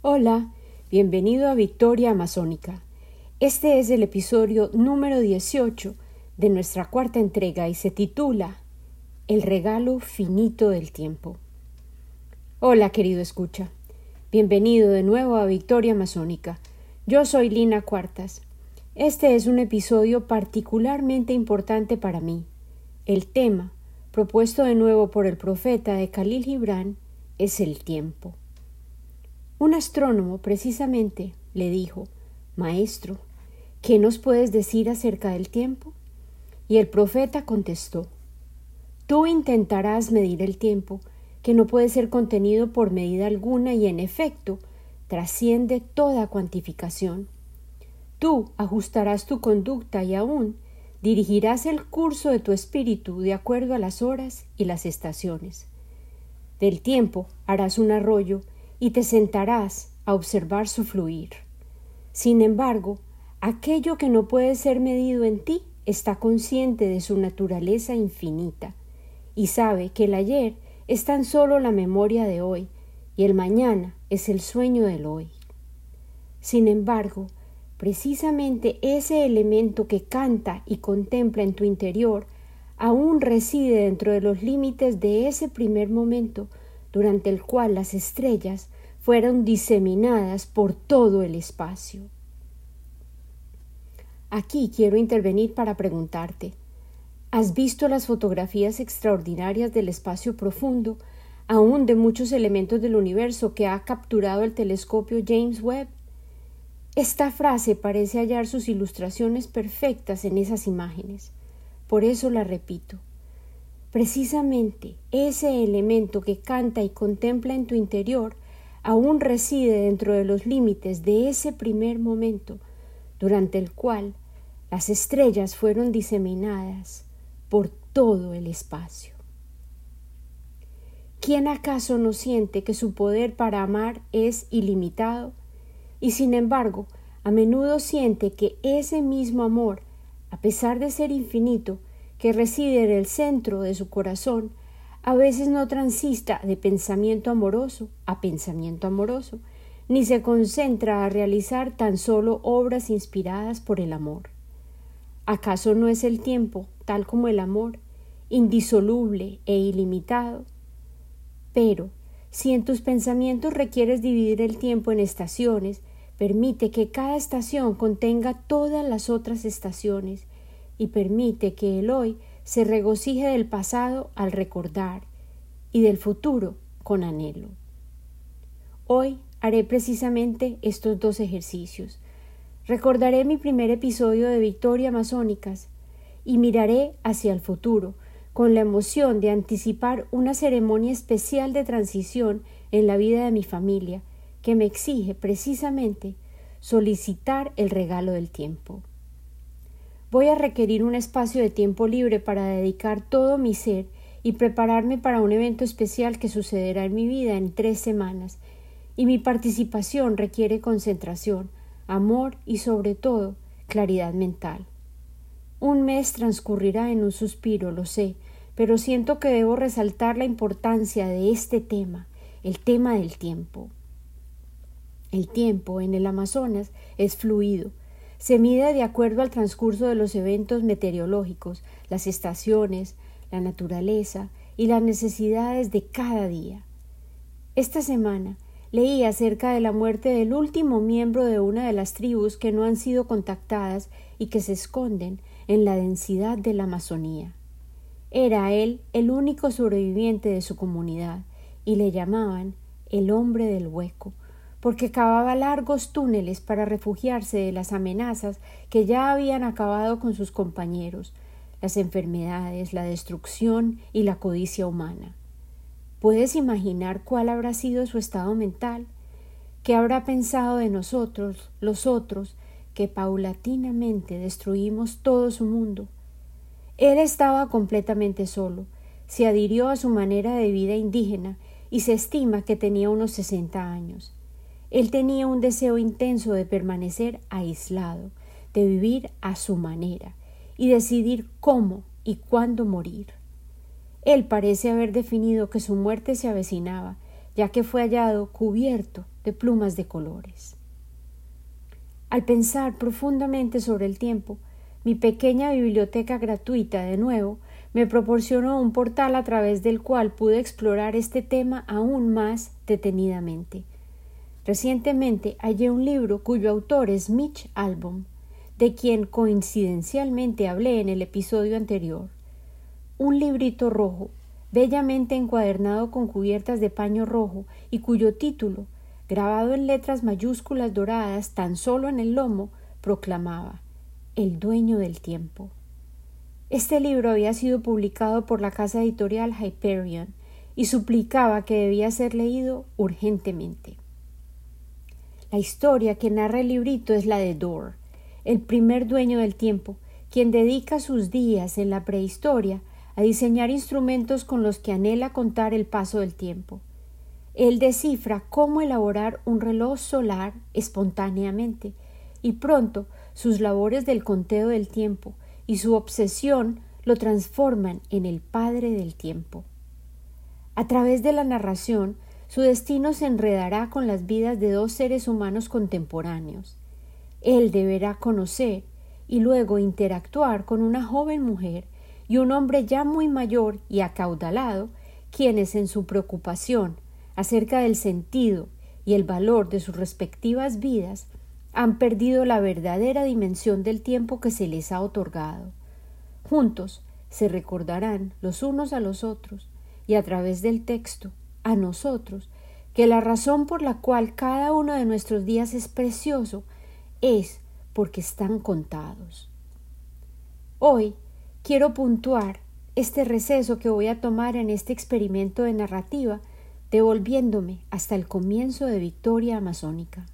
Hola, bienvenido a Victoria Amazónica. Este es el episodio número 18 de nuestra cuarta entrega y se titula El regalo finito del tiempo. Hola, querido escucha. Bienvenido de nuevo a Victoria Amazónica. Yo soy Lina Cuartas. Este es un episodio particularmente importante para mí. El tema, propuesto de nuevo por el profeta de Khalil Gibran, es el tiempo. Un astrónomo precisamente le dijo Maestro, ¿qué nos puedes decir acerca del tiempo? Y el profeta contestó Tú intentarás medir el tiempo, que no puede ser contenido por medida alguna y en efecto trasciende toda cuantificación. Tú ajustarás tu conducta y aún dirigirás el curso de tu espíritu de acuerdo a las horas y las estaciones. Del tiempo harás un arroyo y te sentarás a observar su fluir. Sin embargo, aquello que no puede ser medido en ti está consciente de su naturaleza infinita y sabe que el ayer es tan solo la memoria de hoy y el mañana es el sueño del hoy. Sin embargo, precisamente ese elemento que canta y contempla en tu interior aún reside dentro de los límites de ese primer momento durante el cual las estrellas fueron diseminadas por todo el espacio. Aquí quiero intervenir para preguntarte ¿Has visto las fotografías extraordinarias del espacio profundo, aún de muchos elementos del universo que ha capturado el telescopio James Webb? Esta frase parece hallar sus ilustraciones perfectas en esas imágenes. Por eso la repito. Precisamente ese elemento que canta y contempla en tu interior aún reside dentro de los límites de ese primer momento durante el cual las estrellas fueron diseminadas por todo el espacio. ¿Quién acaso no siente que su poder para amar es ilimitado y sin embargo a menudo siente que ese mismo amor, a pesar de ser infinito, que reside en el centro de su corazón, a veces no transista de pensamiento amoroso a pensamiento amoroso, ni se concentra a realizar tan solo obras inspiradas por el amor. ¿Acaso no es el tiempo, tal como el amor, indisoluble e ilimitado? Pero, si en tus pensamientos requieres dividir el tiempo en estaciones, permite que cada estación contenga todas las otras estaciones y permite que el hoy se regocije del pasado al recordar y del futuro con anhelo. Hoy haré precisamente estos dos ejercicios. Recordaré mi primer episodio de Victoria Masónicas y miraré hacia el futuro, con la emoción de anticipar una ceremonia especial de transición en la vida de mi familia, que me exige precisamente solicitar el regalo del tiempo. Voy a requerir un espacio de tiempo libre para dedicar todo mi ser y prepararme para un evento especial que sucederá en mi vida en tres semanas, y mi participación requiere concentración, amor y sobre todo claridad mental. Un mes transcurrirá en un suspiro, lo sé, pero siento que debo resaltar la importancia de este tema, el tema del tiempo. El tiempo en el Amazonas es fluido, se mide de acuerdo al transcurso de los eventos meteorológicos, las estaciones, la naturaleza y las necesidades de cada día. Esta semana leí acerca de la muerte del último miembro de una de las tribus que no han sido contactadas y que se esconden en la densidad de la Amazonía. Era él el único sobreviviente de su comunidad y le llamaban el hombre del hueco, porque cavaba largos túneles para refugiarse de las amenazas que ya habían acabado con sus compañeros, las enfermedades, la destrucción y la codicia humana. ¿Puedes imaginar cuál habrá sido su estado mental? ¿Qué habrá pensado de nosotros, los otros, que paulatinamente destruimos todo su mundo? Él estaba completamente solo, se adhirió a su manera de vida indígena y se estima que tenía unos sesenta años. Él tenía un deseo intenso de permanecer aislado, de vivir a su manera y decidir cómo y cuándo morir. Él parece haber definido que su muerte se avecinaba, ya que fue hallado cubierto de plumas de colores. Al pensar profundamente sobre el tiempo, mi pequeña biblioteca gratuita de nuevo me proporcionó un portal a través del cual pude explorar este tema aún más detenidamente. Recientemente hallé un libro cuyo autor es Mitch Albom, de quien coincidencialmente hablé en el episodio anterior. Un librito rojo, bellamente encuadernado con cubiertas de paño rojo y cuyo título, grabado en letras mayúsculas doradas tan solo en el lomo, proclamaba El dueño del tiempo. Este libro había sido publicado por la casa editorial Hyperion y suplicaba que debía ser leído urgentemente. La historia que narra el librito es la de Dor, el primer dueño del tiempo, quien dedica sus días en la prehistoria a diseñar instrumentos con los que anhela contar el paso del tiempo. Él descifra cómo elaborar un reloj solar espontáneamente, y pronto sus labores del conteo del tiempo y su obsesión lo transforman en el padre del tiempo. A través de la narración, su destino se enredará con las vidas de dos seres humanos contemporáneos. Él deberá conocer y luego interactuar con una joven mujer y un hombre ya muy mayor y acaudalado, quienes en su preocupación acerca del sentido y el valor de sus respectivas vidas han perdido la verdadera dimensión del tiempo que se les ha otorgado. Juntos se recordarán los unos a los otros y a través del texto a nosotros que la razón por la cual cada uno de nuestros días es precioso es porque están contados. Hoy quiero puntuar este receso que voy a tomar en este experimento de narrativa, devolviéndome hasta el comienzo de Victoria Amazónica.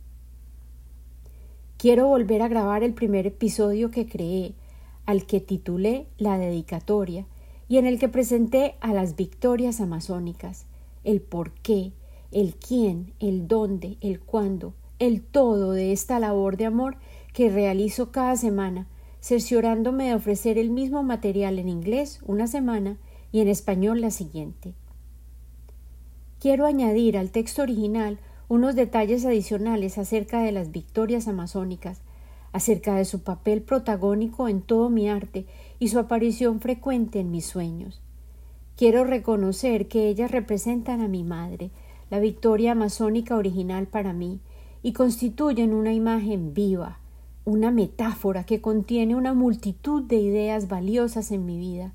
Quiero volver a grabar el primer episodio que creé, al que titulé La dedicatoria, y en el que presenté a las victorias amazónicas, el por qué, el quién, el dónde, el cuándo, el todo de esta labor de amor que realizo cada semana cerciorándome de ofrecer el mismo material en inglés una semana y en español la siguiente. Quiero añadir al texto original unos detalles adicionales acerca de las victorias amazónicas, acerca de su papel protagónico en todo mi arte y su aparición frecuente en mis sueños. Quiero reconocer que ellas representan a mi madre, la victoria amazónica original para mí, y constituyen una imagen viva, una metáfora que contiene una multitud de ideas valiosas en mi vida,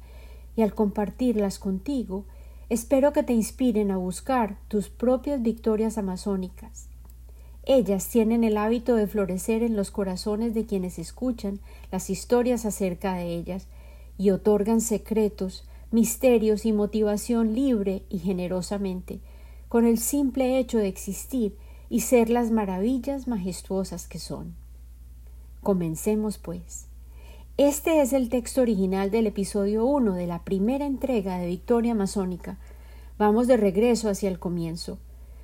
y al compartirlas contigo, espero que te inspiren a buscar tus propias victorias amazónicas. Ellas tienen el hábito de florecer en los corazones de quienes escuchan las historias acerca de ellas y otorgan secretos, misterios y motivación libre y generosamente, con el simple hecho de existir y ser las maravillas majestuosas que son. Comencemos, pues. Este es el texto original del episodio 1 de la primera entrega de Victoria Masónica. Vamos de regreso hacia el comienzo.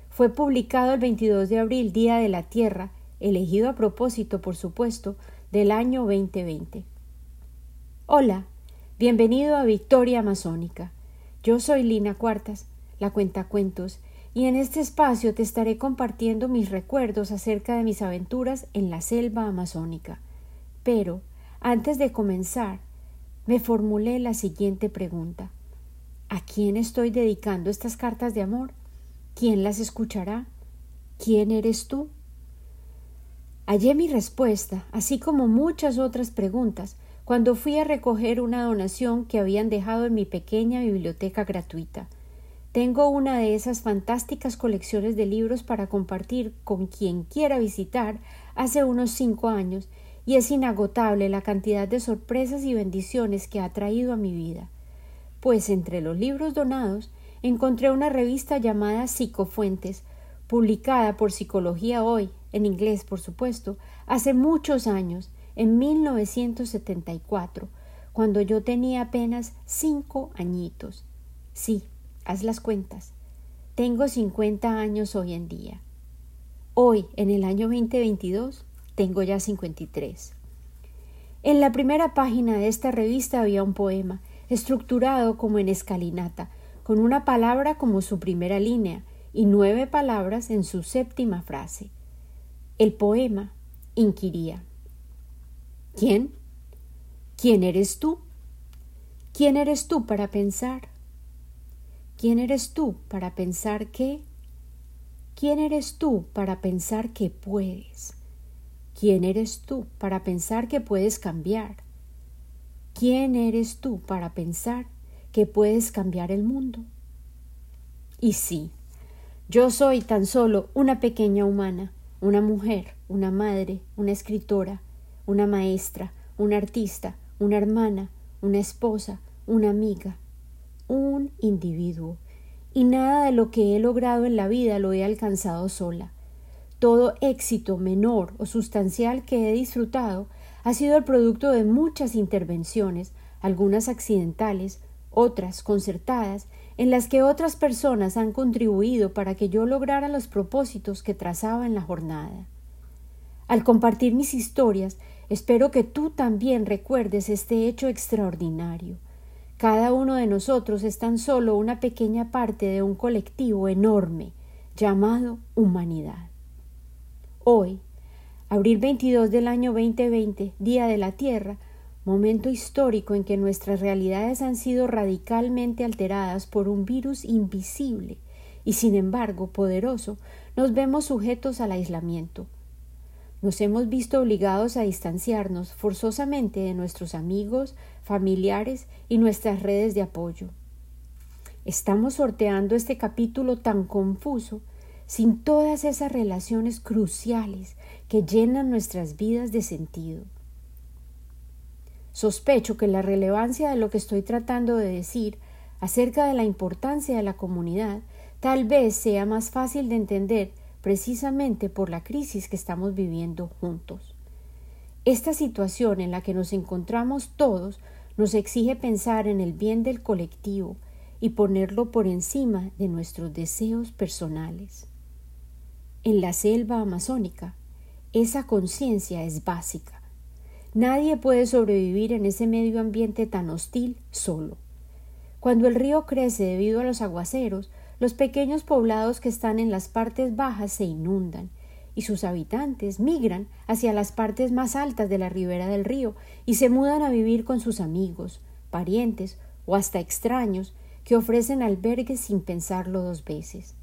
Fue publicado el 22 de abril, Día de la Tierra, elegido a propósito, por supuesto, del año 2020. Hola, bienvenido a Victoria Masónica. Yo soy Lina Cuartas, la cuentacuentos, y en este espacio te estaré compartiendo mis recuerdos acerca de mis aventuras en la selva amazónica. Pero, antes de comenzar, me formulé la siguiente pregunta. ¿A quién estoy dedicando estas cartas de amor? ¿Quién las escuchará? ¿Quién eres tú? Hallé mi respuesta, así como muchas otras preguntas, cuando fui a recoger una donación que habían dejado en mi pequeña biblioteca gratuita. Tengo una de esas fantásticas colecciones de libros para compartir con quien quiera visitar hace unos cinco años y es inagotable la cantidad de sorpresas y bendiciones que ha traído a mi vida. Pues entre los libros donados encontré una revista llamada Psicofuentes, publicada por Psicología Hoy, en inglés por supuesto, hace muchos años, en 1974, cuando yo tenía apenas cinco añitos. Sí, Haz las cuentas. Tengo 50 años hoy en día. Hoy, en el año 2022, tengo ya 53. En la primera página de esta revista había un poema, estructurado como en escalinata, con una palabra como su primera línea y nueve palabras en su séptima frase. El poema inquiría ¿Quién? ¿Quién eres tú? ¿Quién eres tú para pensar? ¿Quién eres tú para pensar qué? ¿Quién eres tú para pensar que puedes? ¿Quién eres tú para pensar que puedes cambiar? ¿Quién eres tú para pensar que puedes cambiar el mundo? Y sí, yo soy tan solo una pequeña humana, una mujer, una madre, una escritora, una maestra, una artista, una hermana, una esposa, una amiga, un individuo. Y nada de lo que he logrado en la vida lo he alcanzado sola. Todo éxito menor o sustancial que he disfrutado ha sido el producto de muchas intervenciones, algunas accidentales, otras concertadas, en las que otras personas han contribuido para que yo lograra los propósitos que trazaba en la jornada. Al compartir mis historias, espero que tú también recuerdes este hecho extraordinario. Cada uno de nosotros es tan solo una pequeña parte de un colectivo enorme llamado humanidad. Hoy, abril 22 del año 2020, Día de la Tierra, momento histórico en que nuestras realidades han sido radicalmente alteradas por un virus invisible y sin embargo poderoso, nos vemos sujetos al aislamiento. Nos hemos visto obligados a distanciarnos forzosamente de nuestros amigos, familiares y nuestras redes de apoyo. Estamos sorteando este capítulo tan confuso sin todas esas relaciones cruciales que llenan nuestras vidas de sentido. Sospecho que la relevancia de lo que estoy tratando de decir acerca de la importancia de la comunidad tal vez sea más fácil de entender precisamente por la crisis que estamos viviendo juntos. Esta situación en la que nos encontramos todos nos exige pensar en el bien del colectivo y ponerlo por encima de nuestros deseos personales. En la selva amazónica, esa conciencia es básica. Nadie puede sobrevivir en ese medio ambiente tan hostil solo. Cuando el río crece debido a los aguaceros, los pequeños poblados que están en las partes bajas se inundan y sus habitantes migran hacia las partes más altas de la ribera del río y se mudan a vivir con sus amigos, parientes o hasta extraños que ofrecen albergues sin pensarlo dos veces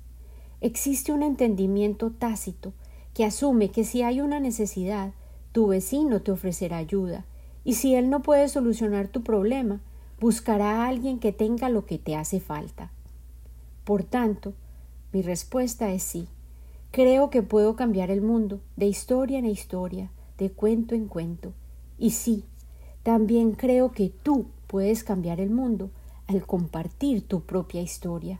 existe un entendimiento tácito que asume que si hay una necesidad, tu vecino te ofrecerá ayuda, y si él no puede solucionar tu problema, buscará a alguien que tenga lo que te hace falta. Por tanto, mi respuesta es sí. Creo que puedo cambiar el mundo, de historia en historia, de cuento en cuento. Y sí, también creo que tú puedes cambiar el mundo al compartir tu propia historia.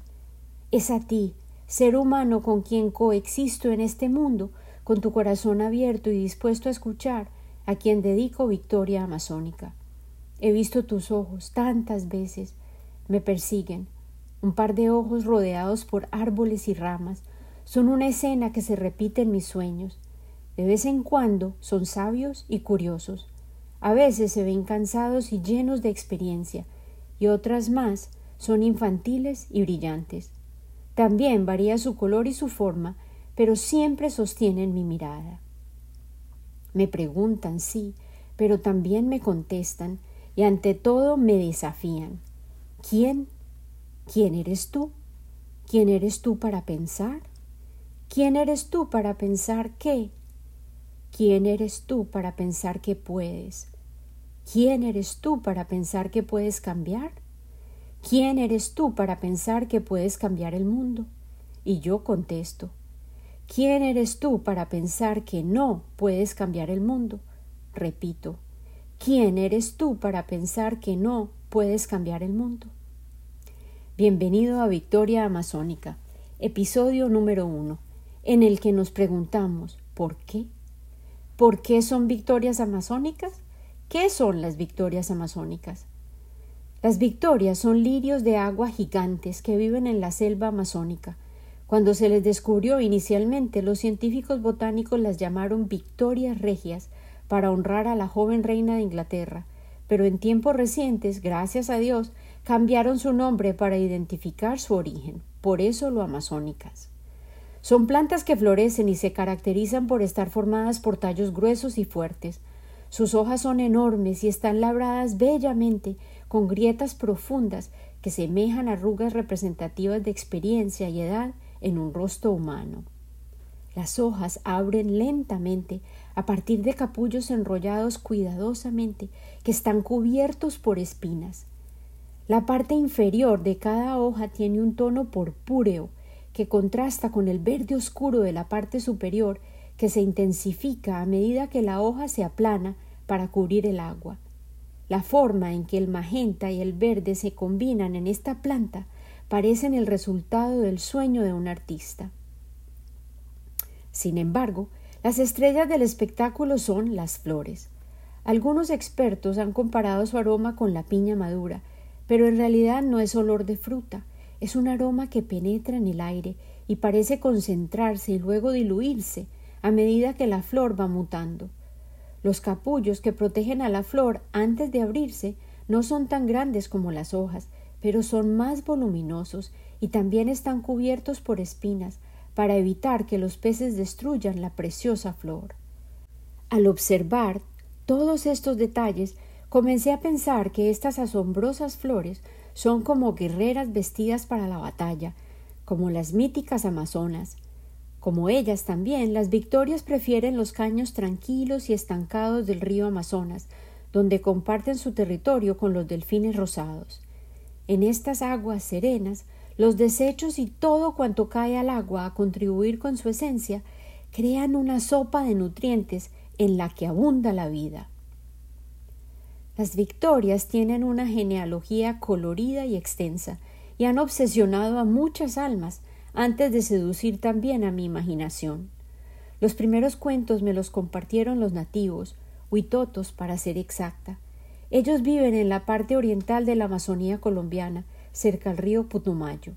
Es a ti ser humano con quien coexisto en este mundo, con tu corazón abierto y dispuesto a escuchar, a quien dedico victoria amazónica. He visto tus ojos tantas veces, me persiguen, un par de ojos rodeados por árboles y ramas, son una escena que se repite en mis sueños. De vez en cuando son sabios y curiosos. A veces se ven cansados y llenos de experiencia, y otras más son infantiles y brillantes. También varía su color y su forma, pero siempre sostienen mi mirada. Me preguntan, sí, pero también me contestan y ante todo me desafían. ¿Quién? ¿Quién eres tú? ¿Quién eres tú para pensar? ¿Quién eres tú para pensar qué? ¿Quién eres tú para pensar que puedes? ¿Quién eres tú para pensar que puedes cambiar? ¿Quién eres tú para pensar que puedes cambiar el mundo? Y yo contesto, ¿quién eres tú para pensar que no puedes cambiar el mundo? Repito, ¿quién eres tú para pensar que no puedes cambiar el mundo? Bienvenido a Victoria Amazónica, episodio número uno, en el que nos preguntamos ¿por qué? ¿Por qué son victorias amazónicas? ¿Qué son las victorias amazónicas? Las victorias son lirios de agua gigantes que viven en la selva amazónica. Cuando se les descubrió inicialmente, los científicos botánicos las llamaron victorias regias para honrar a la joven reina de Inglaterra, pero en tiempos recientes, gracias a Dios, cambiaron su nombre para identificar su origen, por eso lo amazónicas. Son plantas que florecen y se caracterizan por estar formadas por tallos gruesos y fuertes. Sus hojas son enormes y están labradas bellamente, con grietas profundas que semejan arrugas representativas de experiencia y edad en un rostro humano. Las hojas abren lentamente a partir de capullos enrollados cuidadosamente que están cubiertos por espinas. La parte inferior de cada hoja tiene un tono purpúreo que contrasta con el verde oscuro de la parte superior que se intensifica a medida que la hoja se aplana para cubrir el agua. La forma en que el magenta y el verde se combinan en esta planta parecen el resultado del sueño de un artista. Sin embargo, las estrellas del espectáculo son las flores. Algunos expertos han comparado su aroma con la piña madura, pero en realidad no es olor de fruta, es un aroma que penetra en el aire y parece concentrarse y luego diluirse a medida que la flor va mutando. Los capullos que protegen a la flor antes de abrirse no son tan grandes como las hojas, pero son más voluminosos y también están cubiertos por espinas, para evitar que los peces destruyan la preciosa flor. Al observar todos estos detalles, comencé a pensar que estas asombrosas flores son como guerreras vestidas para la batalla, como las míticas amazonas. Como ellas también, las victorias prefieren los caños tranquilos y estancados del río Amazonas, donde comparten su territorio con los delfines rosados. En estas aguas serenas los desechos y todo cuanto cae al agua a contribuir con su esencia crean una sopa de nutrientes en la que abunda la vida. Las victorias tienen una genealogía colorida y extensa y han obsesionado a muchas almas antes de seducir también a mi imaginación. Los primeros cuentos me los compartieron los nativos, huitotos para ser exacta. Ellos viven en la parte oriental de la Amazonía colombiana cerca al río Putumayo.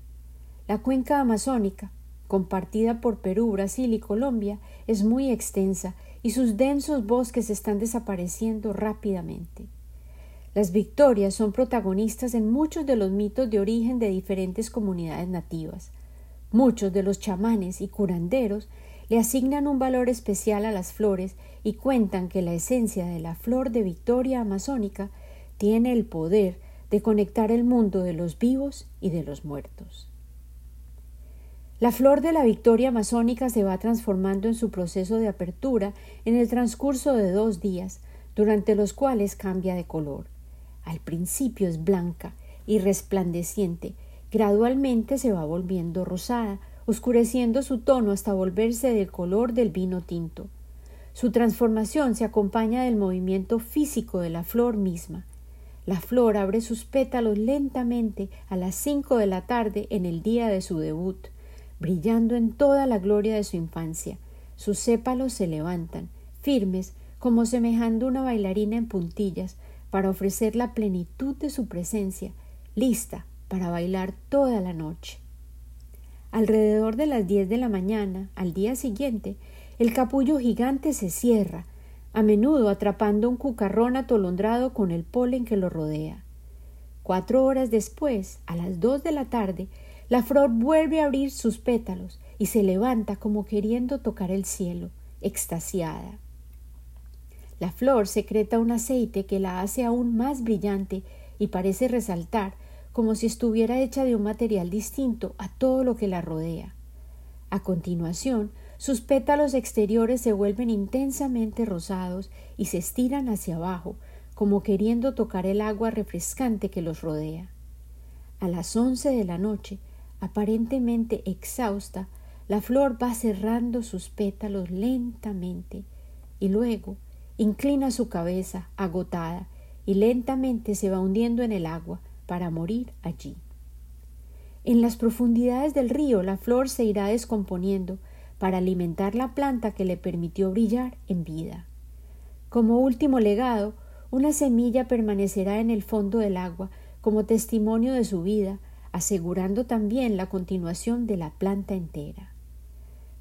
La cuenca amazónica, compartida por Perú, Brasil y Colombia, es muy extensa y sus densos bosques están desapareciendo rápidamente. Las victorias son protagonistas en muchos de los mitos de origen de diferentes comunidades nativas. Muchos de los chamanes y curanderos le asignan un valor especial a las flores y cuentan que la esencia de la flor de victoria amazónica tiene el poder de conectar el mundo de los vivos y de los muertos. La flor de la victoria amazónica se va transformando en su proceso de apertura en el transcurso de dos días, durante los cuales cambia de color. Al principio es blanca y resplandeciente, gradualmente se va volviendo rosada, oscureciendo su tono hasta volverse del color del vino tinto. Su transformación se acompaña del movimiento físico de la flor misma. La flor abre sus pétalos lentamente a las cinco de la tarde en el día de su debut, brillando en toda la gloria de su infancia. Sus sépalos se levantan, firmes, como semejando una bailarina en puntillas, para ofrecer la plenitud de su presencia, lista para bailar toda la noche. Alrededor de las diez de la mañana, al día siguiente, el capullo gigante se cierra, a menudo atrapando un cucarrón atolondrado con el polen que lo rodea. Cuatro horas después, a las dos de la tarde, la flor vuelve a abrir sus pétalos y se levanta como queriendo tocar el cielo, extasiada. La flor secreta un aceite que la hace aún más brillante y parece resaltar como si estuviera hecha de un material distinto a todo lo que la rodea. A continuación, sus pétalos exteriores se vuelven intensamente rosados y se estiran hacia abajo, como queriendo tocar el agua refrescante que los rodea. A las once de la noche, aparentemente exhausta, la flor va cerrando sus pétalos lentamente y luego inclina su cabeza agotada y lentamente se va hundiendo en el agua para morir allí. En las profundidades del río la flor se irá descomponiendo para alimentar la planta que le permitió brillar en vida. Como último legado, una semilla permanecerá en el fondo del agua como testimonio de su vida, asegurando también la continuación de la planta entera.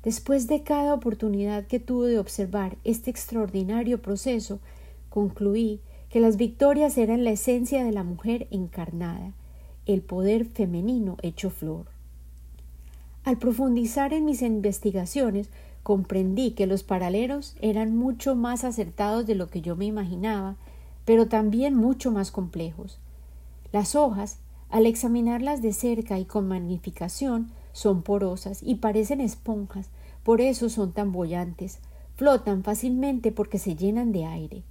Después de cada oportunidad que tuve de observar este extraordinario proceso, concluí que las victorias eran la esencia de la mujer encarnada, el poder femenino hecho flor. Al profundizar en mis investigaciones, comprendí que los paralelos eran mucho más acertados de lo que yo me imaginaba, pero también mucho más complejos. Las hojas, al examinarlas de cerca y con magnificación, son porosas y parecen esponjas, por eso son tan bollantes, flotan fácilmente porque se llenan de aire.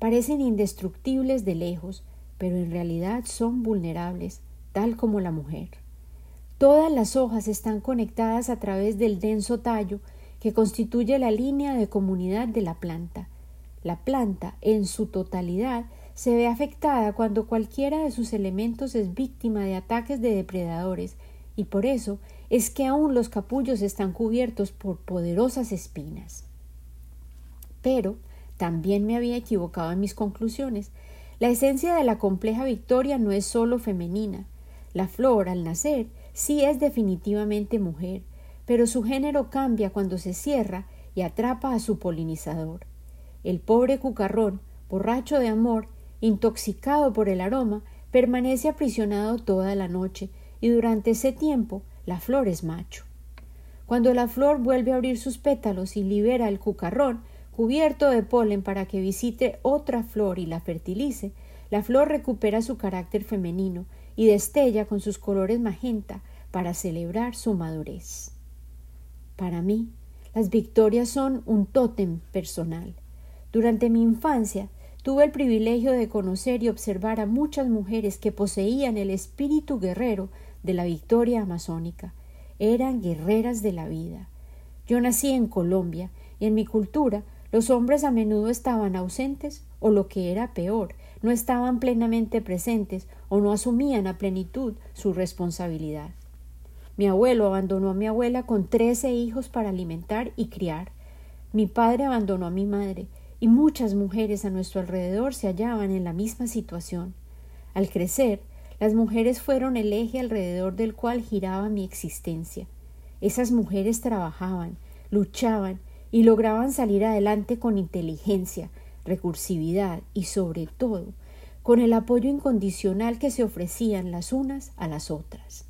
Parecen indestructibles de lejos, pero en realidad son vulnerables, tal como la mujer. Todas las hojas están conectadas a través del denso tallo que constituye la línea de comunidad de la planta. La planta, en su totalidad, se ve afectada cuando cualquiera de sus elementos es víctima de ataques de depredadores, y por eso es que aún los capullos están cubiertos por poderosas espinas. Pero también me había equivocado en mis conclusiones. La esencia de la compleja victoria no es sólo femenina. La flor, al nacer, sí es definitivamente mujer, pero su género cambia cuando se cierra y atrapa a su polinizador. El pobre cucarrón, borracho de amor, intoxicado por el aroma, permanece aprisionado toda la noche, y durante ese tiempo la flor es macho. Cuando la flor vuelve a abrir sus pétalos y libera el cucarrón, cubierto de polen para que visite otra flor y la fertilice, la flor recupera su carácter femenino y destella con sus colores magenta para celebrar su madurez. Para mí, las victorias son un tótem personal. Durante mi infancia tuve el privilegio de conocer y observar a muchas mujeres que poseían el espíritu guerrero de la victoria amazónica. Eran guerreras de la vida. Yo nací en Colombia y en mi cultura los hombres a menudo estaban ausentes o lo que era peor, no estaban plenamente presentes o no asumían a plenitud su responsabilidad. Mi abuelo abandonó a mi abuela con trece hijos para alimentar y criar. Mi padre abandonó a mi madre, y muchas mujeres a nuestro alrededor se hallaban en la misma situación. Al crecer, las mujeres fueron el eje alrededor del cual giraba mi existencia. Esas mujeres trabajaban, luchaban y lograban salir adelante con inteligencia, recursividad y sobre todo con el apoyo incondicional que se ofrecían las unas a las otras.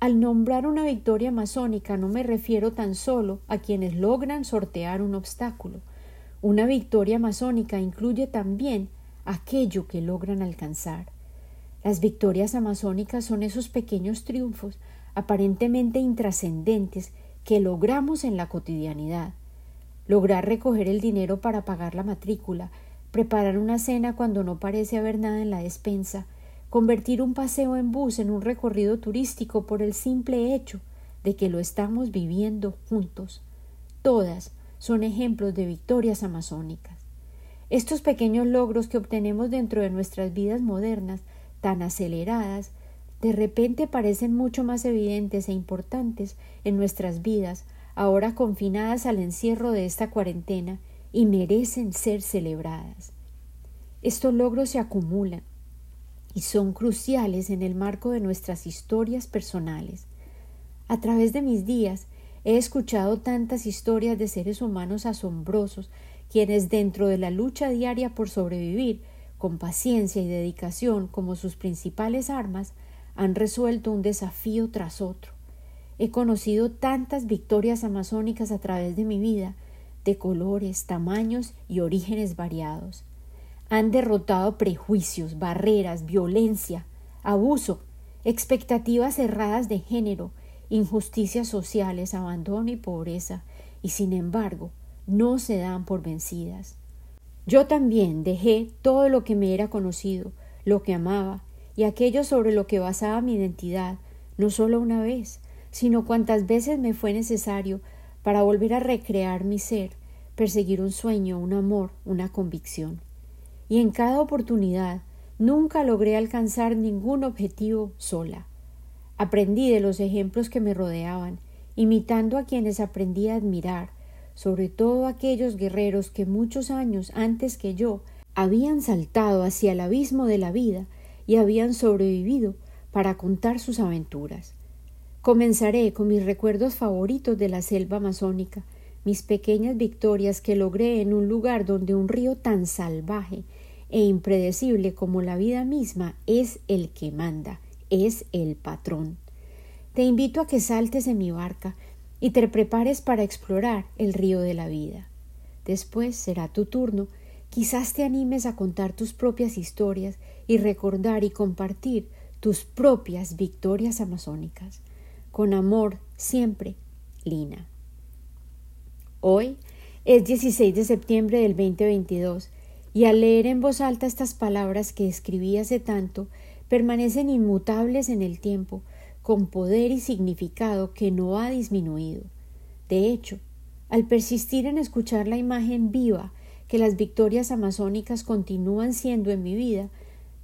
Al nombrar una victoria masónica no me refiero tan solo a quienes logran sortear un obstáculo. Una victoria masónica incluye también aquello que logran alcanzar. Las victorias amazónicas son esos pequeños triunfos aparentemente intrascendentes que logramos en la cotidianidad. Lograr recoger el dinero para pagar la matrícula, preparar una cena cuando no parece haber nada en la despensa, convertir un paseo en bus en un recorrido turístico por el simple hecho de que lo estamos viviendo juntos. Todas son ejemplos de victorias amazónicas. Estos pequeños logros que obtenemos dentro de nuestras vidas modernas, tan aceleradas, de repente parecen mucho más evidentes e importantes en nuestras vidas, ahora confinadas al encierro de esta cuarentena, y merecen ser celebradas. Estos logros se acumulan, y son cruciales en el marco de nuestras historias personales. A través de mis días he escuchado tantas historias de seres humanos asombrosos, quienes dentro de la lucha diaria por sobrevivir, con paciencia y dedicación como sus principales armas, han resuelto un desafío tras otro. He conocido tantas victorias amazónicas a través de mi vida, de colores, tamaños y orígenes variados han derrotado prejuicios, barreras, violencia, abuso, expectativas cerradas de género, injusticias sociales, abandono y pobreza, y sin embargo no se dan por vencidas. Yo también dejé todo lo que me era conocido, lo que amaba, y aquello sobre lo que basaba mi identidad, no solo una vez, sino cuantas veces me fue necesario para volver a recrear mi ser, perseguir un sueño, un amor, una convicción y en cada oportunidad nunca logré alcanzar ningún objetivo sola. Aprendí de los ejemplos que me rodeaban, imitando a quienes aprendí a admirar, sobre todo aquellos guerreros que muchos años antes que yo habían saltado hacia el abismo de la vida y habían sobrevivido para contar sus aventuras. Comenzaré con mis recuerdos favoritos de la selva amazónica, mis pequeñas victorias que logré en un lugar donde un río tan salvaje e impredecible como la vida misma es el que manda, es el patrón. te invito a que saltes en mi barca y te prepares para explorar el río de la vida. Después será tu turno. Quizás te animes a contar tus propias historias y recordar y compartir tus propias victorias amazónicas. Con amor, siempre, Lina. Hoy es 16 de septiembre del 2022 y al leer en voz alta estas palabras que escribí hace tanto, permanecen inmutables en el tiempo, con poder y significado que no ha disminuido. De hecho, al persistir en escuchar la imagen viva que las victorias amazónicas continúan siendo en mi vida,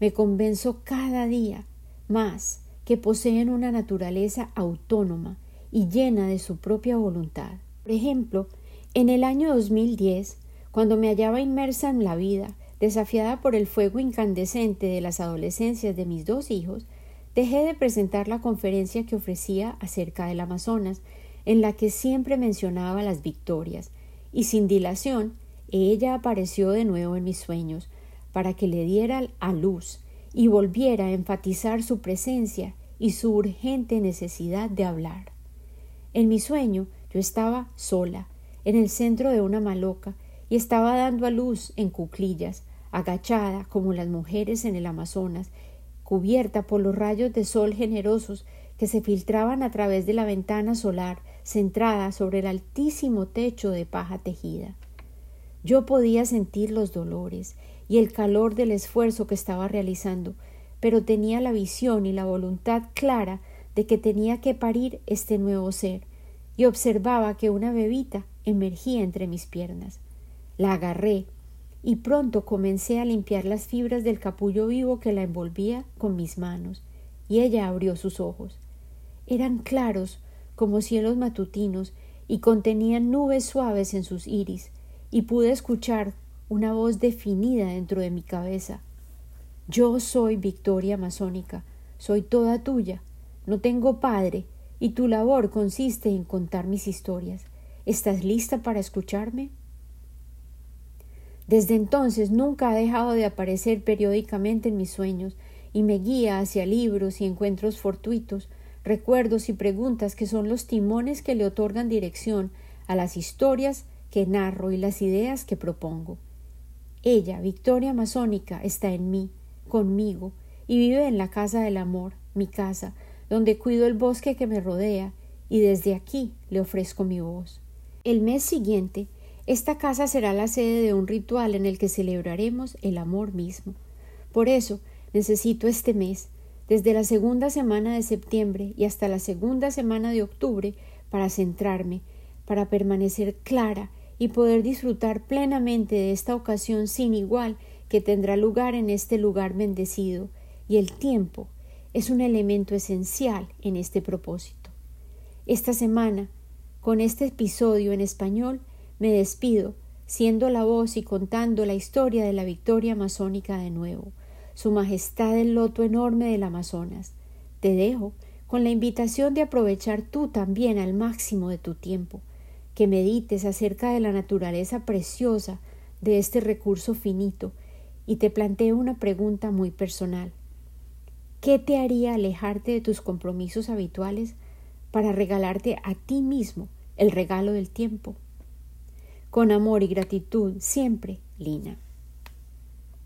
me convenzo cada día más que poseen una naturaleza autónoma y llena de su propia voluntad. Por ejemplo, en el año 2010, cuando me hallaba inmersa en la vida, desafiada por el fuego incandescente de las adolescencias de mis dos hijos, dejé de presentar la conferencia que ofrecía acerca del Amazonas, en la que siempre mencionaba las victorias, y sin dilación ella apareció de nuevo en mis sueños, para que le diera a luz y volviera a enfatizar su presencia y su urgente necesidad de hablar. En mi sueño yo estaba sola, en el centro de una maloca y estaba dando a luz en cuclillas, agachada como las mujeres en el Amazonas, cubierta por los rayos de sol generosos que se filtraban a través de la ventana solar centrada sobre el altísimo techo de paja tejida. Yo podía sentir los dolores y el calor del esfuerzo que estaba realizando, pero tenía la visión y la voluntad clara de que tenía que parir este nuevo ser, y observaba que una bebita emergía entre mis piernas. La agarré y pronto comencé a limpiar las fibras del capullo vivo que la envolvía con mis manos, y ella abrió sus ojos. Eran claros como cielos matutinos y contenían nubes suaves en sus iris, y pude escuchar una voz definida dentro de mi cabeza. Yo soy Victoria Masónica, soy toda tuya, no tengo padre, y tu labor consiste en contar mis historias. ¿Estás lista para escucharme? Desde entonces nunca ha dejado de aparecer periódicamente en mis sueños y me guía hacia libros y encuentros fortuitos, recuerdos y preguntas que son los timones que le otorgan dirección a las historias que narro y las ideas que propongo. Ella, Victoria Masónica, está en mí, conmigo, y vive en la casa del amor, mi casa, donde cuido el bosque que me rodea, y desde aquí le ofrezco mi voz. El mes siguiente, esta casa será la sede de un ritual en el que celebraremos el amor mismo. Por eso, necesito este mes, desde la segunda semana de septiembre y hasta la segunda semana de octubre, para centrarme, para permanecer clara y poder disfrutar plenamente de esta ocasión sin igual que tendrá lugar en este lugar bendecido, y el tiempo es un elemento esencial en este propósito. Esta semana, con este episodio en español, me despido, siendo la voz y contando la historia de la victoria amazónica de nuevo, su majestad el loto enorme del Amazonas. Te dejo con la invitación de aprovechar tú también al máximo de tu tiempo, que medites acerca de la naturaleza preciosa de este recurso finito y te planteo una pregunta muy personal. ¿Qué te haría alejarte de tus compromisos habituales para regalarte a ti mismo el regalo del tiempo? Con amor y gratitud, siempre, Lina.